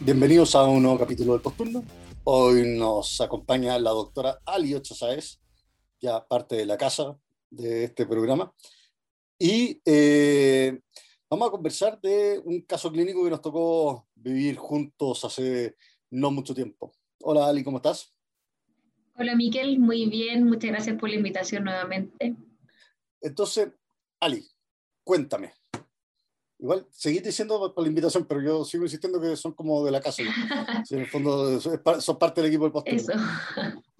Bienvenidos a un nuevo capítulo del Posturno. Hoy nos acompaña la doctora Ali Ocho ya parte de la casa de este programa. Y eh, vamos a conversar de un caso clínico que nos tocó vivir juntos hace no mucho tiempo. Hola Ali, ¿cómo estás? Hola Miquel, muy bien, muchas gracias por la invitación nuevamente. Entonces, Ali, cuéntame, Igual, seguí diciendo por la invitación, pero yo sigo insistiendo que son como de la casa. en el fondo son parte del equipo del postre.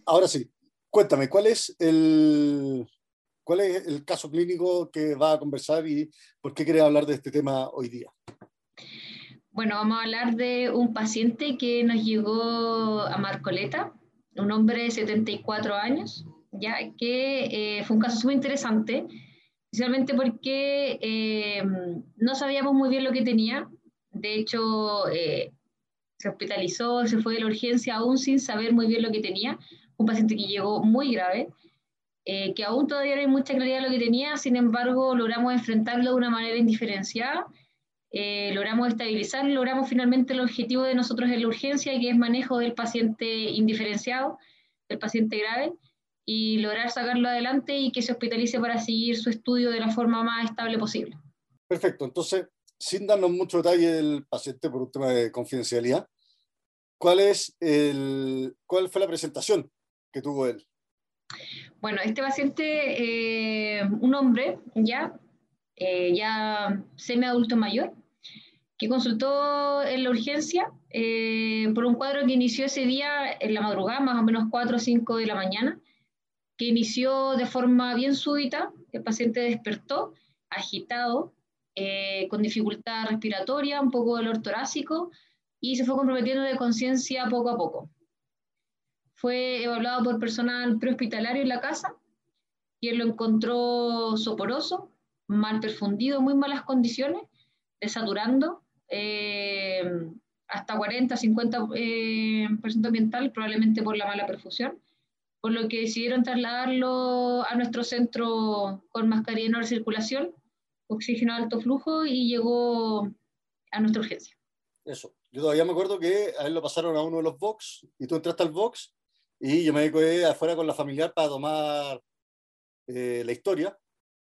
Ahora sí, cuéntame, ¿cuál es, el, ¿cuál es el caso clínico que va a conversar y por qué quieres hablar de este tema hoy día? Bueno, vamos a hablar de un paciente que nos llegó a Marcoleta, un hombre de 74 años, ya que eh, fue un caso muy interesante especialmente porque eh, no sabíamos muy bien lo que tenía. De hecho, eh, se hospitalizó, se fue de la urgencia aún sin saber muy bien lo que tenía. Un paciente que llegó muy grave, eh, que aún todavía no hay mucha claridad de lo que tenía, sin embargo, logramos enfrentarlo de una manera indiferenciada. logramos estabilizar, logramos finalmente el objetivo de nosotros en la urgencia, que es manejo del paciente indiferenciado, del paciente grave y lograr sacarlo adelante y que se hospitalice para seguir su estudio de la forma más estable posible. Perfecto, entonces, sin darnos mucho detalle del paciente por un tema de confidencialidad, ¿cuál, es el, cuál fue la presentación tuvo él? Bueno, este paciente, eh, un hombre ya, eh, ya semi-adulto mayor, que consultó en la urgencia eh, por un cuadro que inició ese día en la madrugada, más o menos 4 o 5 de la mañana, que inició de forma bien súbita, el paciente despertó agitado, eh, con dificultad respiratoria, un poco dolor torácico y se fue comprometiendo de conciencia poco a poco. Fue evaluado por personal prehospitalario en la casa, él lo encontró soporoso, mal perfundido, muy malas condiciones, desaturando, eh, hasta 40-50% eh, ambiental, probablemente por la mala perfusión por lo que decidieron trasladarlo a nuestro centro con mascarilla en circulación, oxígeno de alto flujo y llegó a nuestra urgencia. Eso. Yo todavía me acuerdo que a él lo pasaron a uno de los box y tú entraste al box y yo me quedé afuera con la familiar para tomar eh, la historia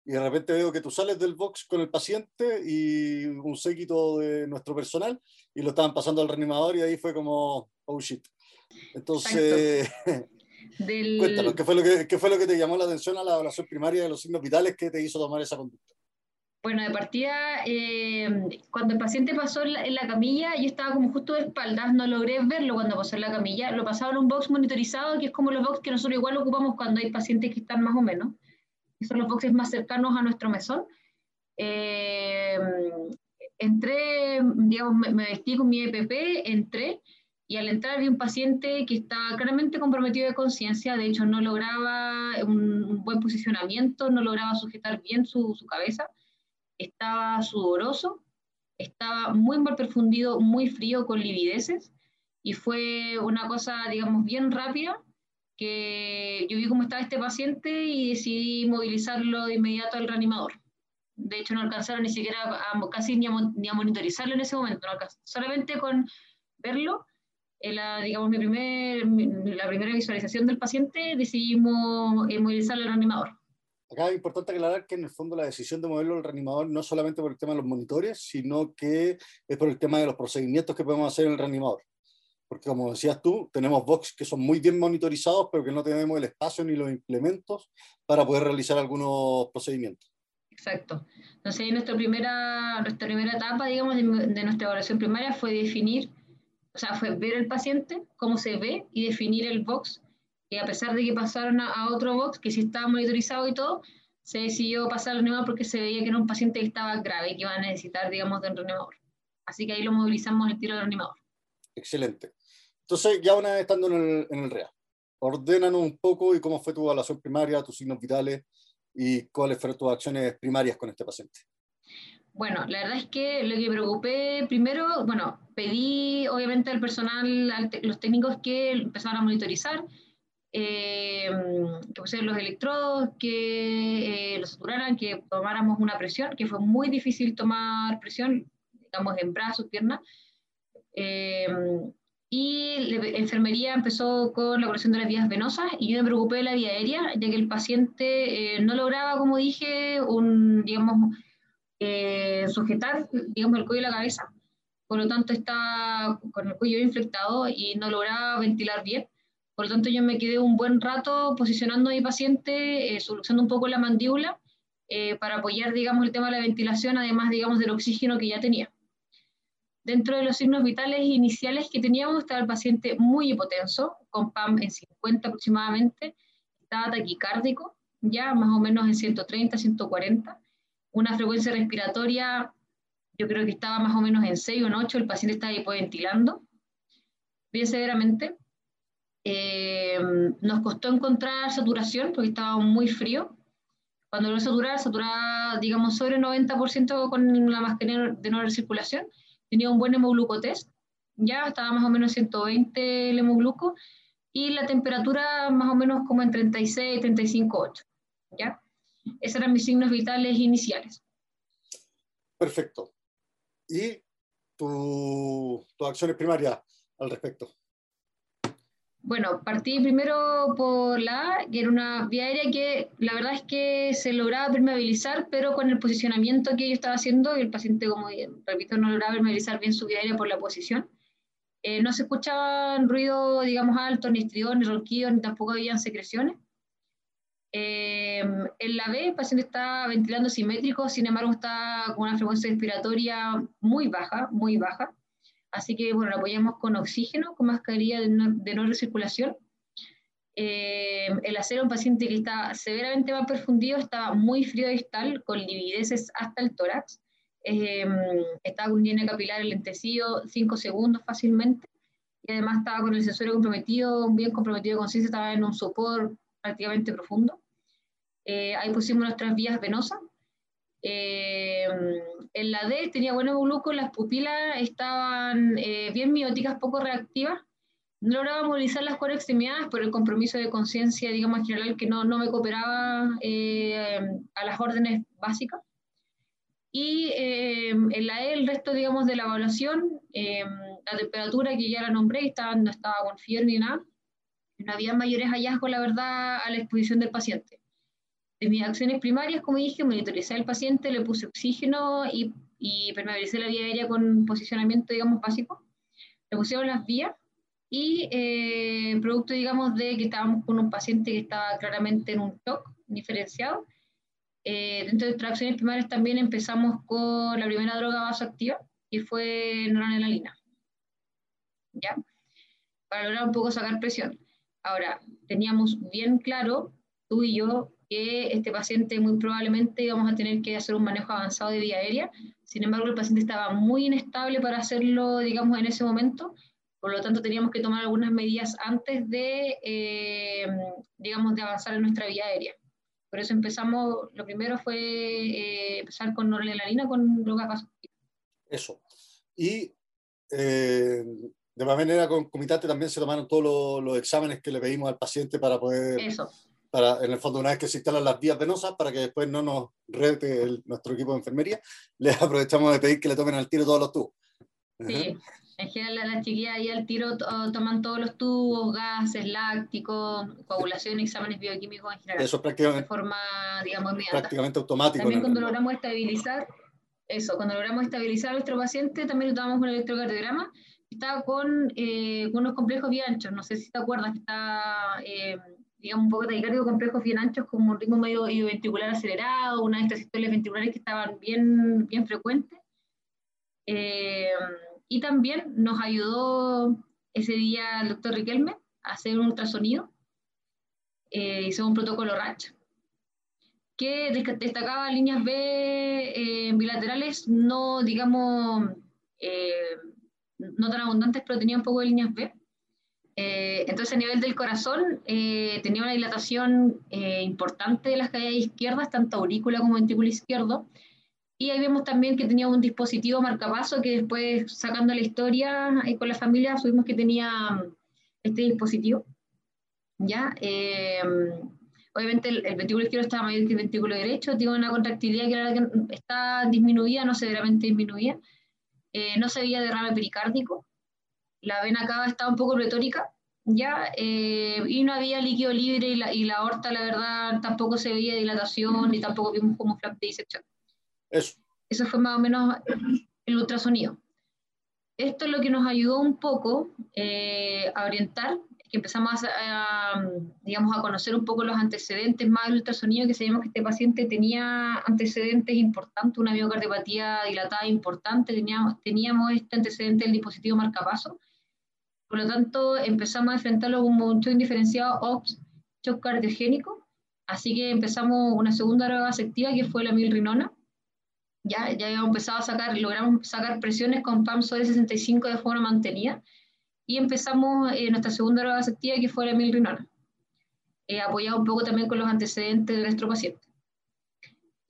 y de repente veo que tú sales del box con el paciente y un séquito de nuestro personal y lo estaban pasando al reanimador y ahí fue como, oh shit. Entonces, Cuéntanos, ¿qué fue, lo que, ¿qué fue lo que te llamó la atención a la evaluación primaria de los signos vitales que te hizo tomar esa conducta? Bueno, de partida, eh, cuando el paciente pasó en la, camilla, yo estaba como justo de espaldas, no logré verlo cuando pasó en la camilla, lo pasaba en un box monitorizado, que es como los box que nosotros igual ocupamos cuando hay pacientes que están más o menos, que son los boxes más cercanos a nuestro mesón. Eh, entré, digamos, me, me, vestí con mi EPP, entré, y al entrar vi un paciente que estaba claramente comprometido de conciencia, de hecho no lograba un, buen posicionamiento, no lograba sujetar bien su, su, cabeza, estaba sudoroso, estaba muy mal perfundido, muy frío, con livideces, y fue una cosa, digamos, bien rápida, que yo vi cómo estaba este paciente y decidí movilizarlo de inmediato al reanimador. De hecho, no alcanzaron ni siquiera a, casi ni a, ni a monitorizarlo en ese momento, solamente con verlo, la, digamos, mi la primera visualización del paciente, decidimos eh, movilizar al reanimador. Acá es importante aclarar que en el fondo la decisión de moverlo al reanimador no solamente por el tema de los monitores, sino que es por el tema de los procedimientos que podemos hacer en el reanimador. Porque como decías tú, tenemos box que son muy bien monitorizados, pero que no tenemos el espacio ni los implementos para poder realizar algunos procedimientos. Exacto. Entonces, nuestra primera, nuestra primera etapa, digamos, de, de nuestra evaluación primaria fue definir o sea, fue ver el paciente, cómo se ve y definir el box. Y a pesar de que pasaron a, otro box, que sí estaba monitorizado y todo, se decidió pasar al reanimador porque se veía que era un paciente que estaba grave y que iba a necesitar, digamos, de un reanimador. Así que ahí lo movilizamos el tiro del reanimador. Excelente. Entonces, ya una vez estando en el, en el REA, ordénanos un poco y cómo fue tu evaluación primaria, tus signos vitales y cuáles fueron tus acciones primarias con este paciente. Bueno, la verdad es que lo que preocupé primero, bueno, pedí obviamente al personal, a los técnicos que empezaran a monitorizar, eh, que pusieran los electrodos, que eh, los saturaran, que tomáramos una presión, que fue muy difícil tomar presión, digamos, en brazos, piernas. Eh, y la enfermería empezó con la curación de las vías venosas y yo me preocupé de la vía aérea, ya que el paciente no lograba, como dije, un, digamos, sujetar, digamos, el cuello y la cabeza. Por lo tanto, está con el cuello infectado y no lograba ventilar bien. Por lo tanto, yo me quedé un buen rato posicionando a mi paciente, eh, solucionando un poco la mandíbula eh, para apoyar, digamos, el tema de la ventilación, además, digamos, del oxígeno que ya tenía. Dentro de los signos vitales iniciales que teníamos estaba el paciente muy hipotenso, con PAM en 50 aproximadamente, estaba taquicárdico, ya más o menos en 130, 140, una frecuencia respiratoria, yo creo que estaba más o menos en 6 o en 8, el paciente estaba hipoventilando, bien severamente, eh, nos costó encontrar saturación porque estaba muy frío. Cuando lo saturar, saturaba, digamos, sobre 90% con la mascarilla de no recirculación. Tenía un buen hemoglucotest, ya estaba más o menos 120 el hemogluco y la temperatura más o menos como en 36, 35, 8. ¿ya? Esos eran mis signos vitales iniciales. Perfecto. ¿Y tus tu acciones primarias al respecto? Bueno, partí primero por la A, que era una vía aérea que la verdad es que se lograba permeabilizar, pero con el posicionamiento que yo estaba haciendo, el paciente, como repito, no lograba permeabilizar bien su vía aérea por la posición. Eh, no se escuchaban ruido, digamos, alto, ni estridos, ni ronquidos, ni tampoco habían secreciones. Eh, en la B, el paciente está ventilando simétrico, sin embargo, está con una frecuencia respiratoria muy baja, muy baja. Así que, bueno, lo apoyamos con oxígeno, con mascarilla de no, de no recirculación. Eh, el acero, un paciente que estaba severamente más perfundido, estaba muy frío distal, con livideces hasta el tórax. Eh, estaba con un capilar lentecido 5 segundos fácilmente. Y además estaba con el sensorio comprometido, bien comprometido con conciencia, estaba en un sopor prácticamente profundo. Eh, ahí pusimos nuestras vías venosas eh, en la D tenía buen gluco, las pupilas estaban eh, bien mióticas, poco reactivas. No lograba movilizar las cuatro extremidades por el compromiso de conciencia, digamos, general, que no, no me cooperaba eh, a las órdenes básicas. Y en la E, el resto, digamos, de la evaluación, la temperatura que ya la nombré, estaba, no estaba con fiebre ni nada. No había mayores hallazgos, la verdad, a la exposición del paciente de mis acciones primarias, como dije, monitoricé al paciente, le puse oxígeno y, y permeabilicé la vía aérea con posicionamiento, digamos, básico. Le pusieron las vías y eh, producto, digamos, de que estábamos con un paciente que estaba claramente en un shock diferenciado. Eh, dentro de nuestras acciones primarias también empezamos con la primera droga vasoactiva, y fue noranelina. ¿Ya? Para lograr un poco sacar presión. Ahora, teníamos bien claro, tú y yo, que este paciente muy probablemente íbamos a tener que hacer un manejo avanzado de vía aérea. Sin embargo, el paciente estaba muy inestable para hacerlo, digamos, en ese momento. Por lo tanto, teníamos que tomar algunas medidas antes de, eh, digamos, de avanzar en nuestra vía aérea. Por eso empezamos, lo primero fue eh, empezar con noradrenalina con droga Eso. Y eh, de manera concomitante también se tomaron todos los, los exámenes que le pedimos al paciente para poder Eso para, en el fondo, una vez que se instalan las vías venosas, para que después no nos rete nuestro equipo de enfermería, les aprovechamos de pedir que le tomen al tiro todos los tubos. Sí, en general las chiquillas ahí al tiro toman todos los tubos, gases, lácticos, coagulación, exámenes bioquímicos en general. Eso es prácticamente, de forma, digamos, prácticamente automático. También cuando logramos estabilizar, eso, cuando logramos estabilizar a nuestro paciente, también lo tomamos el electrocardiograma, estaba con, eh, con unos complejos bien anchos, no sé si te acuerdas, que está... Eh, digamos, un poco taquicárdico complejos bien anchos, como un ritmo medio ventricular acelerado, una de historias ventriculares que estaban bien, bien frecuentes. Eh, y también nos ayudó ese día el doctor Riquelme a hacer un ultrasonido. Eh, hizo un protocolo RACH que destacaba líneas B eh, bilaterales, no, digamos, no tan abundantes, pero tenía un poco de líneas B. entonces a nivel del corazón eh, tenía una dilatación eh, importante de las caídas izquierdas, tanto aurícula como ventrículo izquierdo. Y ahí vemos también que tenía un dispositivo marcapaso que después, sacando la historia con la familia, supimos que tenía mm, este dispositivo. ¿ya? obviamente el, ventrículo izquierdo estaba mayor que el ventrículo derecho, tiene una contractilidad que, está disminuida, no severamente disminuida. no se veía derrame pericárdico, la vena cava estaba un poco pletórica, ¿ya? Eh, y no había líquido libre y la, y la aorta, la verdad, tampoco se veía dilatación ni tampoco vimos como flap de disección. Eso. Eso fue más o menos el ultrasonido. Esto es lo que nos ayudó un poco eh, a orientar, que empezamos a, digamos, a conocer un poco los antecedentes más del ultrasonido, que sabíamos que este paciente tenía antecedentes importantes, una miocardiopatía dilatada importante, teníamos, teníamos este antecedente del dispositivo marcapaso, por lo tanto, empezamos a enfrentarlo como un shock indiferenciado OPS, shock cardiogénico. Así que empezamos una segunda droga activa que fue la milrinona. Ya, ya habíamos empezado a sacar, logramos sacar presiones con PAM sobre 65 de forma mantenida. Y empezamos eh, nuestra segunda droga activa que fue la milrinona. Eh, apoyado un poco también con los antecedentes de nuestro paciente.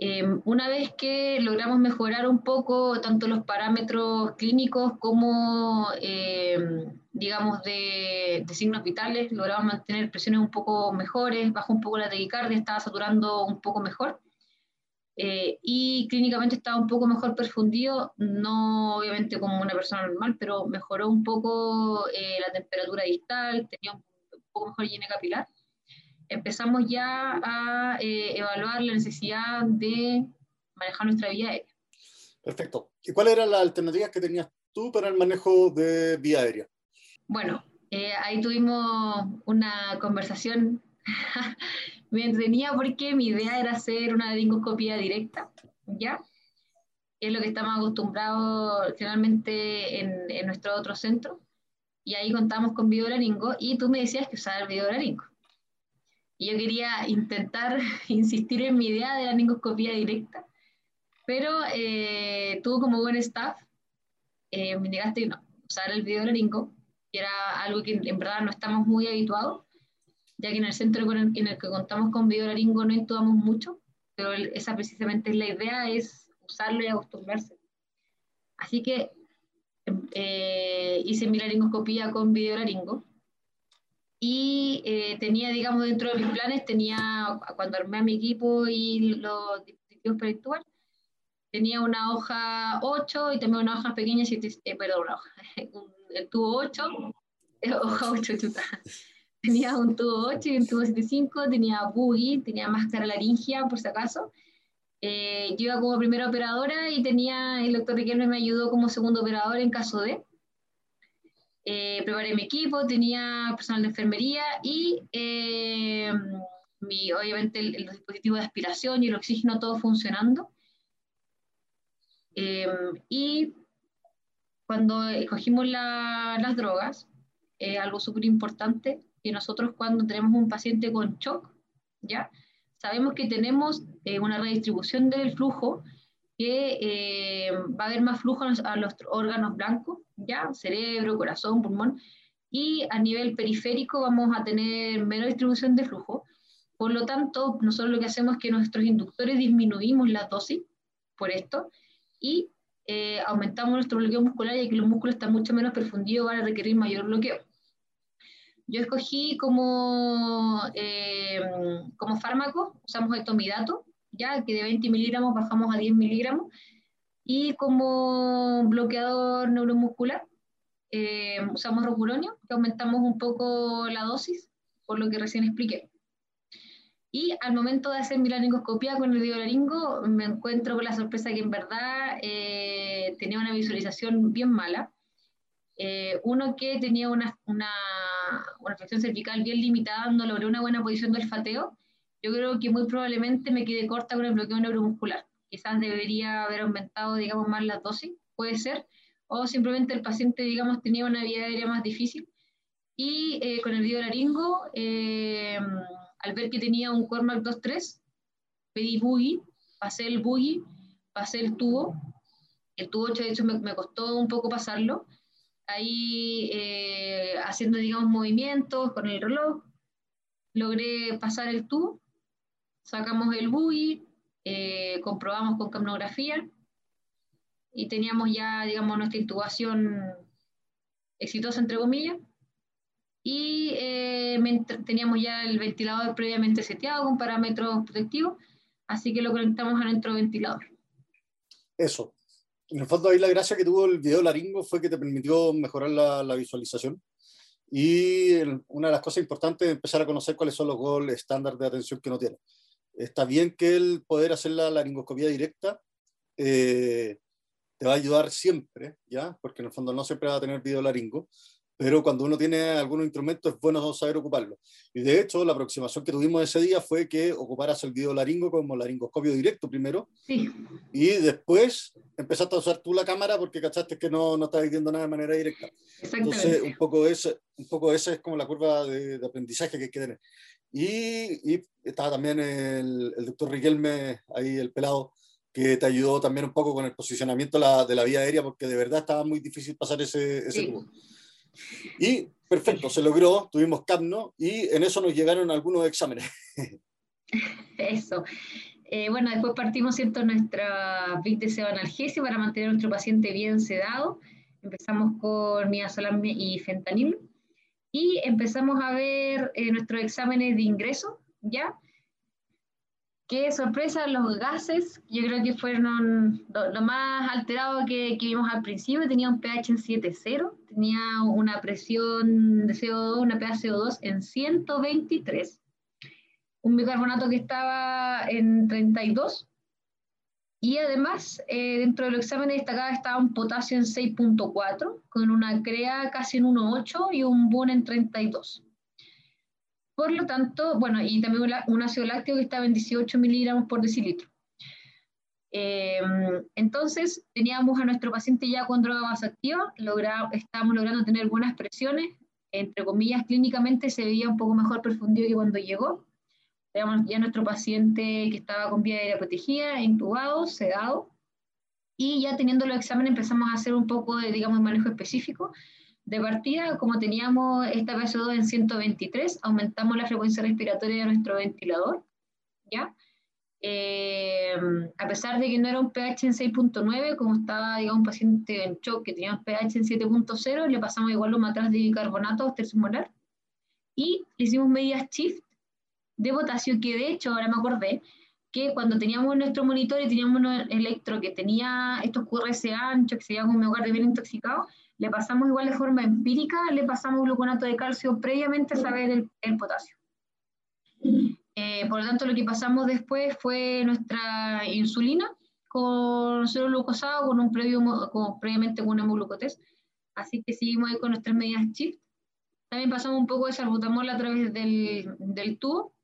Em, una vez que logramos mejorar un poco tanto los parámetros clínicos como, em, digamos, de, signos vitales, logramos mantener presiones un poco mejores, bajó un poco la taquicardia, estaba saturando un poco mejor. Eh, y clínicamente estaba un poco mejor perfundido, no obviamente como una persona normal, pero mejoró un poco eh, la temperatura distal, tenía un, poco mejor higiene capilar empezamos ya a eh, evaluar la necesidad de manejar nuestra vía aérea. Perfecto. ¿Y cuáles eran las alternativas que tenías tú para el manejo de vía aérea? Bueno, eh, ahí tuvimos una conversación me entretenida porque mi idea era hacer una laringoscopía directa, ¿ya? Es lo que estamos acostumbrados generalmente en, en nuestro otro centro. Y ahí contamos con videolaringo y tú me decías que usaba el videolaringo. Y yo quería intentar insistir en mi idea de la laringoscopía directa, pero eh, tuvo como buen staff, eh, me negaste no, usar el video laringo, que era algo que en verdad no estamos muy habituados, ya que en el centro en el que contamos con video laringo no intubamos mucho, pero esa precisamente es la idea, es usarlo y acostumbrarse. Así que eh, hice mi laringoscopía con video laringo y eh, tenía, digamos, dentro de mis planes, tenía, cuando armé a mi equipo y los dispositivos para tenía una hoja 8 y también una hoja pequeña, eh, perdón, una hoja, el tubo 8, hoja 8, chuta. Tenía un tubo 8 y un tubo 7.5, tenía buggy, tenía máscara laringia, por si acaso. Eh, yo iba como primera operadora y tenía, el doctor Riquelme me ayudó como segundo operador en caso de eh, preparé mi equipo, tenía personal de enfermería y eh, mi, obviamente el, los dispositivos de aspiración y el oxígeno todo funcionando. Eh, y cuando escogimos las drogas, algo súper importante, que nosotros cuando tenemos un paciente con shock, ¿ya? sabemos que tenemos una redistribución del flujo que eh, va a haber más flujo a los, órganos blancos, ¿ya? cerebro, corazón, pulmón, y a nivel periférico vamos a tener menos distribución de flujo. Por lo tanto, nosotros lo que hacemos es que nuestros inductores disminuimos la dosis por esto y eh, aumentamos nuestro bloqueo muscular y que los músculos están mucho menos perfundidos, van a requerir mayor bloqueo. Yo escogí como, eh, como fármaco, usamos el tomidato, ya que de 20 miligramos bajamos a 10 miligramos, y como bloqueador neuromuscular eh, usamos rocuronio, que aumentamos un poco la dosis, por lo que recién expliqué. Y al momento de hacer mi laringoscopía con el laringo, me encuentro con la sorpresa que en verdad eh, tenía una visualización bien mala. Eh, uno que tenía una, una, una flexión cervical bien limitada, no logré una buena posición del fateo, yo creo que muy probablemente me quedé corta con el bloqueo neuromuscular. Quizás debería haber aumentado, digamos, más la dosis, puede ser, o simplemente el paciente, digamos, tenía una vida aérea más difícil. Y eh, con el videolaringo, eh, al ver que tenía un Cormac 2.3, pedí buggy, pasé el buggy, pasé el tubo. El tubo 8, de hecho, me, me costó un poco pasarlo. ahí eh, haciendo, digamos, movimientos con el reloj. Logré pasar el tubo, sacamos el buggy, eh, comprobamos con camnografía y teníamos ya, digamos, nuestra intubación exitosa, entre comillas. Y eh, teníamos ya el ventilador previamente seteado con parámetros protectivos, así que lo conectamos a nuestro ventilador. Eso. En el fondo ahí la gracia que tuvo el video laringo fue que te permitió mejorar la, visualización. Y una de las cosas importantes es empezar a conocer cuáles son los goles estándar de atención que uno tiene. Está bien que el poder hacer la laringoscopía directa eh, te va a ayudar siempre, ¿ya? Porque en el fondo no siempre va a tener video laringo, pero cuando uno tiene algunos instrumentos es bueno saber ocuparlo. Y de hecho, la aproximación que tuvimos ese día fue que ocuparas el video laringo como laringoscopio directo primero, sí. y después empezaste a usar tú la cámara porque cachaste que no, no estabas viendo nada de manera directa. Entonces, un poco, ese, un poco esa es como la curva de, de aprendizaje que hay que tener. Y, y estaba también el, el doctor Riquelme, ahí el pelado, que te ayudó también un poco con el posicionamiento la, de la vía aérea, porque de verdad estaba muy difícil pasar ese, ese sí. Y perfecto, se logró, tuvimos CAPNO y en eso nos llegaron algunos exámenes. Eso. Eh, bueno, después partimos ¿cierto? nuestra VIC de analgesia para mantener a nuestro paciente bien sedado. Empezamos con midazolam y fentanil y empezamos a ver eh, nuestros exámenes de ingreso, ¿ya? Qué sorpresa, los gases, yo creo que fueron lo, lo más alterado que, que, vimos al principio, tenía un pH en 7.0, tenía una presión de CO2, una pH CO2 en 123, un bicarbonato que estaba en 32, y además eh, dentro del examen destacaba estaba un potasio en 6.4, con una CREA casi en 1.8 y un BUN en 32. Por lo tanto, bueno, y también un ácido lácteo que estaba en 18 miligramos por decilitro. Eh, entonces, teníamos a nuestro paciente ya con droga vasoactiva, logra, estábamos logrando tener buenas presiones, entre comillas, clínicamente se veía un poco mejor perfundido que cuando llegó. Teníamos ya nuestro paciente que estaba con vía aérea protegida, intubado, sedado, y ya teniendo los exámenes empezamos a hacer un poco de, digamos, manejo específico, de partida, como teníamos esta PSO2 en 123, aumentamos la frecuencia respiratoria de nuestro ventilador, ¿ya? Eh, a pesar de que no era un pH en 6.9, como estaba, digamos, un paciente en shock que tenía un pH en 7.0, le pasamos igual los matras de bicarbonato tercimolar y le hicimos medidas shift de potasio, que de hecho, ahora me acordé, que cuando teníamos nuestro monitor y teníamos un electro que tenía estos QRS anchos, que se llama un miocardio bien intoxicado, le pasamos igual de forma empírica, le pasamos gluconato de calcio previamente a saber el, el potasio. Eh, por lo tanto, lo que pasamos después fue nuestra insulina con cero glucosado, con un previo, con, previamente con un hemoglucotest. Así que seguimos ahí con nuestras medidas shift. También pasamos un poco de salbutamol a través del, del tubo.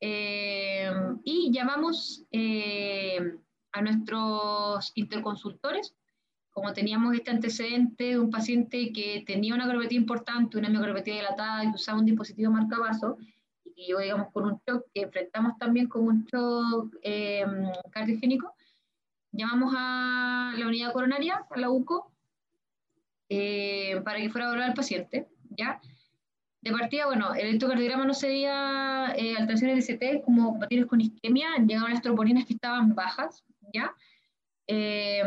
Eh, y llamamos eh, a nuestros interconsultores como teníamos este antecedente de un paciente que tenía una gravitía importante, una miogravitía dilatada, que usaba un dispositivo marcapaso, y que yo, digamos, con un shock que enfrentamos también con un shock eh, cardiogénico, llamamos a la unidad coronaria, a la UCO, eh, para que fuera a evaluar al paciente, ¿ya? De partida, bueno, el electrocardiograma no se veía eh, alteraciones de CT como pacientes con isquemia, llegaban las troponinas que estaban bajas, ¿ya? Eh,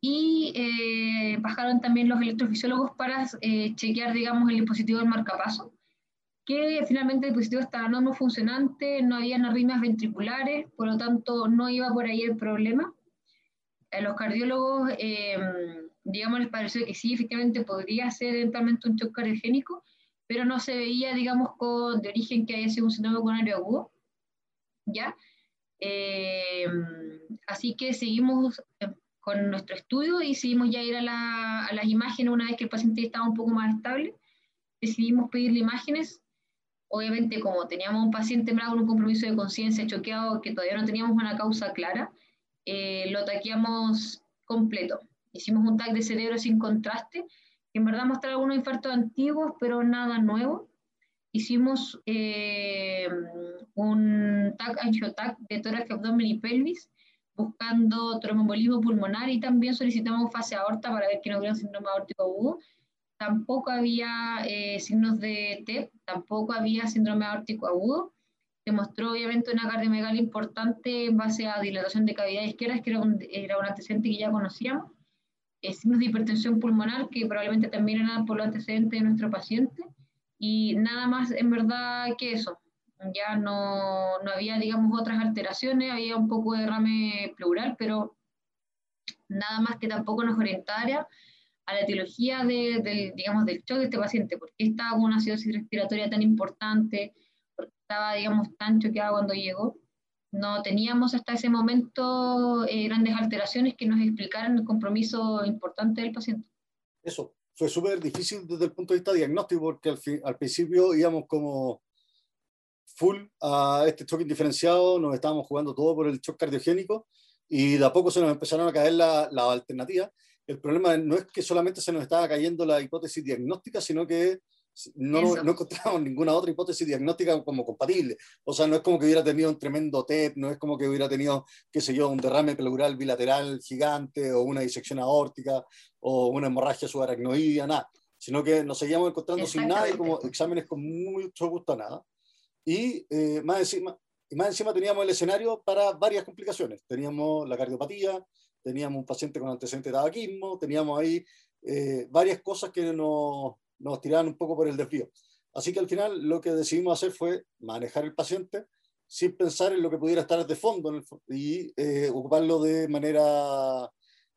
y eh, bajaron también los electrofisiólogos para eh, chequear, digamos, el dispositivo del marcapaso, que finalmente el dispositivo estaba no funcionante, no había arritmias ventriculares, por lo tanto no iba por ahí el problema. A los cardiólogos, digamos, les pareció que sí, efectivamente podría ser eventualmente un shock cardiogénico, pero no se veía, digamos, con, de origen que haya sido un síndrome coronario agudo, ¿ya? Eh, así que seguimos eh, con nuestro estudio y decidimos ya ir a, la, a, las imágenes una vez que el paciente estaba un poco más estable. Decidimos pedirle imágenes. Obviamente, como teníamos un paciente con un compromiso de conciencia choqueado que todavía no teníamos una causa clara, eh, lo taqueamos completo. Hicimos un TAC de cerebro sin contraste, que en verdad mostraba algunos infartos antiguos, pero nada nuevo hicimos eh, un TAC, angiotac de tórax, abdomen y pelvis, buscando tromboembolismo pulmonar y también solicitamos fase aorta para ver que no hubiera síndrome aórtico agudo. Tampoco había eh, signos de TEP, tampoco había síndrome aórtico agudo. Demostró obviamente una cardiomegalia importante en base a dilatación de cavidad izquierda, que era un, era un antecedente que ya conocíamos. Eh, signos de hipertensión pulmonar, que probablemente también eran por los antecedentes de nuestro paciente. Y nada más en verdad que eso ya no, no, había, digamos, otras alteraciones, había un poco de derrame pleural, pero nada más que tampoco nos orientara a la etiología de, del, digamos, del shock de este paciente, porque estaba con una acidosis respiratoria tan importante, porque estaba, digamos, tan choqueado cuando llegó. No teníamos hasta ese momento eh, grandes alteraciones que nos explicaran el compromiso importante del paciente. Eso, fue súper difícil desde el punto de vista diagnóstico, porque al, al principio íbamos como full a este choque indiferenciado, nos estábamos jugando todo por el choque cardiogénico y de a poco se nos empezaron a caer las la alternativas. El problema no es que solamente se nos estaba cayendo la hipótesis diagnóstica, sino que no, no, encontramos ninguna otra hipótesis diagnóstica como compatible. O sea, no es como que hubiera tenido un tremendo TEP, no es como que hubiera tenido, qué sé yo, un derrame pleural bilateral gigante o una disección aórtica o una hemorragia subaracnoidea, nada. Sino que nos seguíamos encontrando sin nada y como exámenes con mucho gusto a nada. Y eh, más, encima, más encima teníamos el escenario para varias complicaciones. Teníamos la cardiopatía, teníamos un paciente con antecedente de tabaquismo, teníamos ahí eh, varias cosas que nos, nos tiraban un poco por el desvío. Así que al final lo que decidimos hacer fue manejar el paciente sin pensar en lo que pudiera estar de fondo y eh, ocuparlo de manera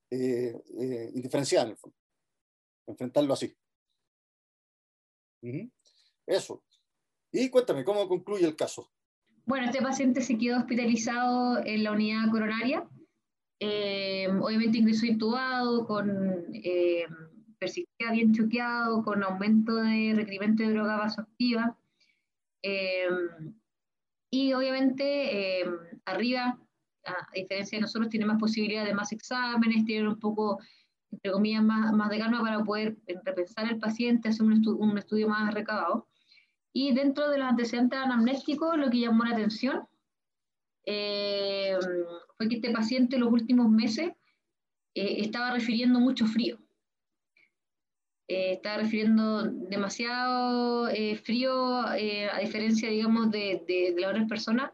indiferenciada en el fondo. Enfrentarlo así. Eso. Y cuéntame, ¿cómo concluye el caso? Bueno, este paciente se quedó hospitalizado en la unidad coronaria. Eh, obviamente ingresó intubado, con eh, persistía bien choqueado, con aumento de requerimiento de droga vasoactiva. Eh, y obviamente arriba, a diferencia de nosotros, tiene más posibilidad de más exámenes, tiene un poco, entre comillas, más, más de calma para poder repensar al paciente, hacer un, un estudio más recabado. Y dentro de los antecedentes anamnésticos, lo que llamó la atención fue que este paciente en los últimos meses eh, estaba refiriendo mucho frío. Eh, estaba refiriendo demasiado frío a diferencia, digamos, de, de, de, las otras personas.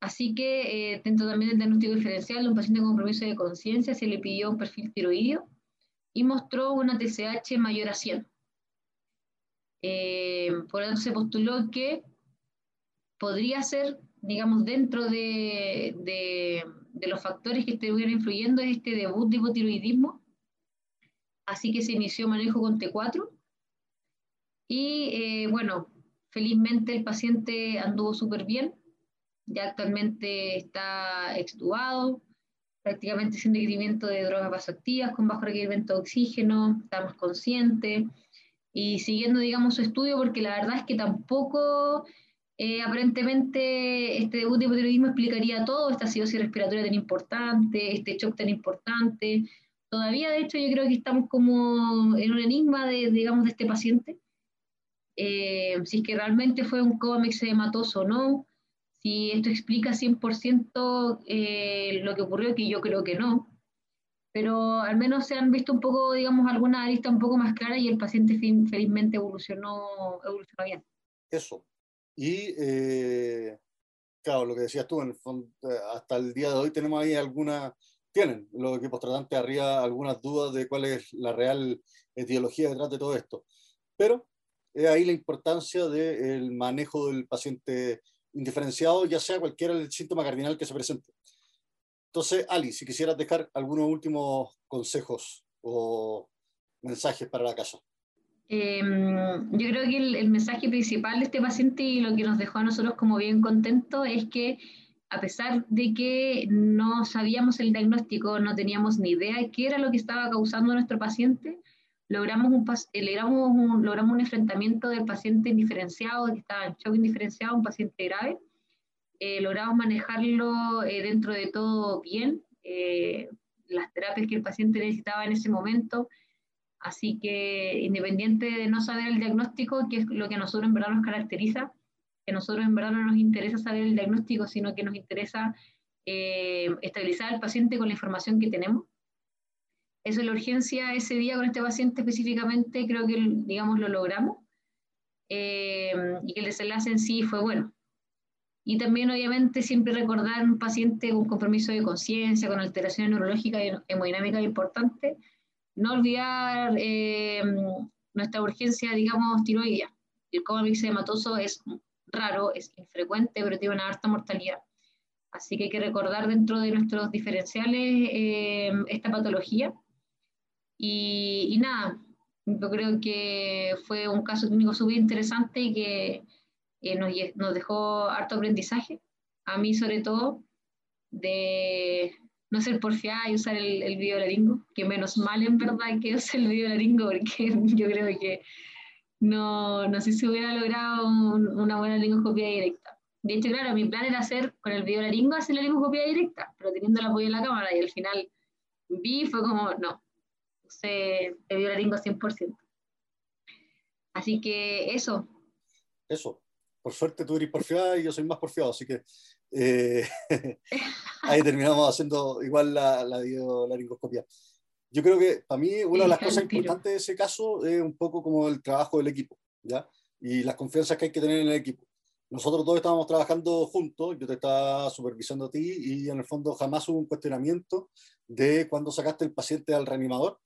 Así que dentro también del diagnóstico diferencial un paciente con compromiso de conciencia se le pidió un perfil tiroideo y mostró una TSH mayor a 100. Eh, por eso se postuló que podría ser, digamos, dentro de, de, los factores que estuvieran influyendo este debut de hipotiroidismo. Así que se inició manejo con T4. Y eh, bueno, felizmente el paciente anduvo súper bien. Ya actualmente está extubado, prácticamente sin requerimiento de drogas vasoactivas, con bajo requerimiento de oxígeno, está más consciente y siguiendo, digamos, su estudio, porque la verdad es que tampoco eh, aparentemente este debut de hipotiroidismo explicaría todo, esta acidosis respiratoria tan importante, este shock tan importante. Todavía, de hecho, yo creo que estamos como en un enigma de, digamos, de este paciente. Eh, si es que realmente fue un cómic hematoso o no, si esto explica 100% eh, lo que ocurrió, que yo creo que no pero al menos se han visto un poco, digamos, alguna arista un poco más clara y el paciente felizmente evolucionó, evolucionó bien. Eso. Y, eh, claro, lo que decías tú, en el fondo, eh, hasta el día de hoy tenemos ahí alguna, tienen los equipos tratantes arriba algunas dudas de cuál es la real etiología detrás de todo esto. Pero es ahí la importancia del manejo del paciente indiferenciado, ya sea cualquiera el síntoma cardinal que se presente. Entonces, Ali, si quisieras dejar algunos últimos consejos o mensajes para la casa. Em, yo creo que el, mensaje principal de este paciente y lo que nos dejó a nosotros como bien contentos es que a pesar de que no sabíamos el diagnóstico, no teníamos ni idea de qué era lo que estaba causando a nuestro paciente, logramos un, logramos un, logramos un enfrentamiento del paciente indiferenciado, que estaba en shock indiferenciado, un paciente grave, eh, logramos manejarlo eh, dentro de todo bien, eh, las terapias que el paciente necesitaba en ese momento. Así que independiente de no saber el diagnóstico, que es lo que a nosotros en verdad nos caracteriza, que a nosotros en verdad no nos interesa saber el diagnóstico, sino que nos interesa eh, estabilizar al paciente con la información que tenemos. Eso es la urgencia ese día con este paciente específicamente, creo que, digamos, lo logramos. Eh, y que el desenlace en sí fue bueno. Y también, obviamente, siempre recordar un paciente con compromiso de conciencia, con alteraciones neurológicas y hemodinámicas importantes, no olvidar eh, nuestra urgencia, digamos, tiroidea. El coma hematoso es raro, es infrecuente, pero tiene una alta mortalidad. Así que hay que recordar dentro de nuestros diferenciales eh, esta patología. Y, y, nada, yo creo que fue un caso clínico súper interesante y que eh, nos, nos, dejó harto aprendizaje. A mí sobre todo, de no ser porfiada y usar el, el videolaringo, que menos mal en verdad que use el videolaringo, porque yo creo que no, no sé si hubiera logrado una buena lingoscopía directa. De hecho, claro, mi plan era hacer con el videolaringo hacer la lingoscopía directa, pero teniendo el apoyo de la cámara y al final vi, fue como, no, usé el videolaringo 100%. Así que eso. Eso. Por suerte tú eres porfiada y yo soy más porfiado, así que eh, ahí terminamos haciendo igual la, la videolaringoscopia. Yo creo que para mí una de las cosas importantes de ese caso es un poco como el trabajo del equipo, ¿ya? Y las confianzas que hay que tener en el equipo. Nosotros todos estábamos trabajando juntos, yo te estaba supervisando a ti y en el fondo jamás hubo un cuestionamiento de cuando sacaste el paciente al reanimador.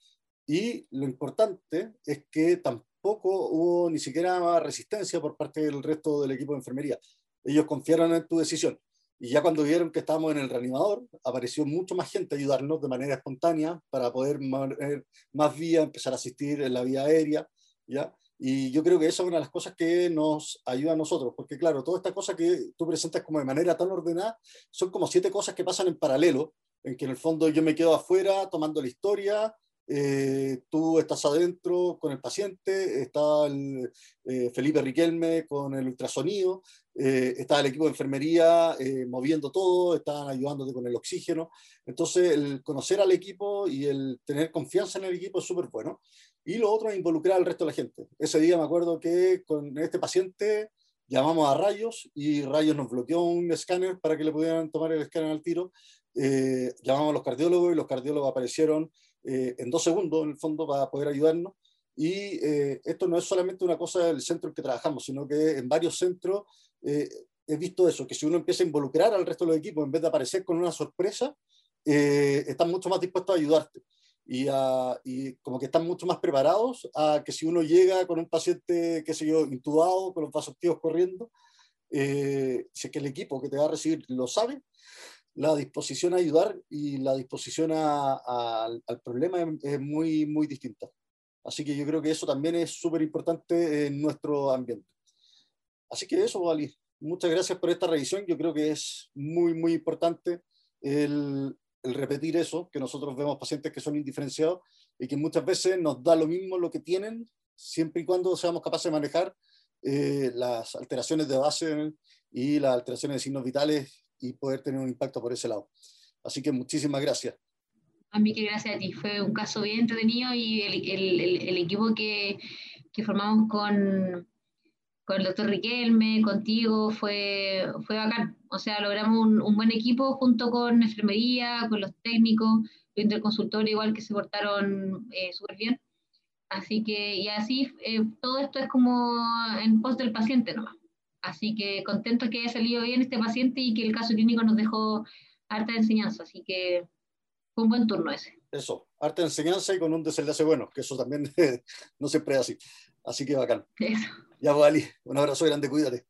Y lo importante es que tampoco hubo ni siquiera resistencia por parte del resto del equipo de enfermería. Ellos confiaron en tu decisión. Y ya cuando vieron que estábamos en el reanimador, apareció mucho más gente a ayudarnos de manera espontánea para poder más vía, empezar a asistir en la vía aérea, ¿ya? Y yo creo que esa es una de las cosas que nos ayuda a nosotros, porque claro, toda esta cosa que tú presentas como de manera tan ordenada, son como siete cosas que pasan en paralelo, en que en el fondo yo me quedo afuera tomando la historia, eh, tú estás adentro con el paciente, está el, eh, Felipe Riquelme con el ultrasonido, eh, está el equipo de enfermería moviendo todo, están ayudándote con el oxígeno. Entonces, el conocer al equipo y el tener confianza en el equipo es súper bueno. Y lo otro es involucrar al resto de la gente. Ese día me acuerdo que con este paciente llamamos a Rayos y Rayos nos bloqueó un escáner para que le pudieran tomar el escáner al tiro. llamamos a los cardiólogos y los cardiólogos aparecieron eh, en dos segundos, en el fondo, para poder ayudarnos. Y eh, esto no es solamente una cosa del centro en que trabajamos, sino que en varios centros eh, he visto eso, que si uno empieza a involucrar al resto de los equipos, en vez de aparecer con una sorpresa, están mucho más dispuestos a ayudarte. Y, y, como que están mucho más preparados a que si uno llega con un paciente, qué sé yo, intubado, con los vasos activos corriendo, si es que el equipo que te va a recibir lo sabe, la disposición a ayudar y la disposición al problema es, muy, muy distinta. Así que yo creo que eso también es súper importante en nuestro ambiente. Así que eso, Ali. Muchas gracias por esta revisión. Yo creo que es muy, muy importante el, repetir eso, que nosotros vemos pacientes que son indiferenciados y que muchas veces nos da lo mismo lo que tienen, siempre y cuando seamos capaces de manejar eh, las alteraciones de base y las alteraciones de signos vitales y poder tener un impacto por ese lado. Así que muchísimas gracias. A mí que gracias a ti, fue un caso bien entretenido y el, el, el, equipo que, que, formamos con, con el doctor Riquelme, contigo, fue, fue bacán. O sea, logramos un, un buen equipo junto con enfermería, con los técnicos, los interconsultores igual que se portaron eh, súper bien. Así que, y así, eh, todo esto es como en pos del paciente nomás. Así que contento que haya salido bien este paciente y que el caso clínico nos dejó harta enseñanza. Así que fue un buen turno ese. Eso, harta enseñanza y con un desenlace bueno, que eso también no siempre es así. Así que bacán. Eso. Ya, Vali, pues, un abrazo grande, cuídate.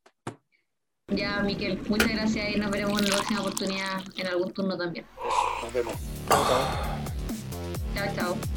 Ya, Miquel, muchas gracias y nos veremos en la próxima oportunidad en algún turno también. Nos vemos. Chao, chao. Chao, chao.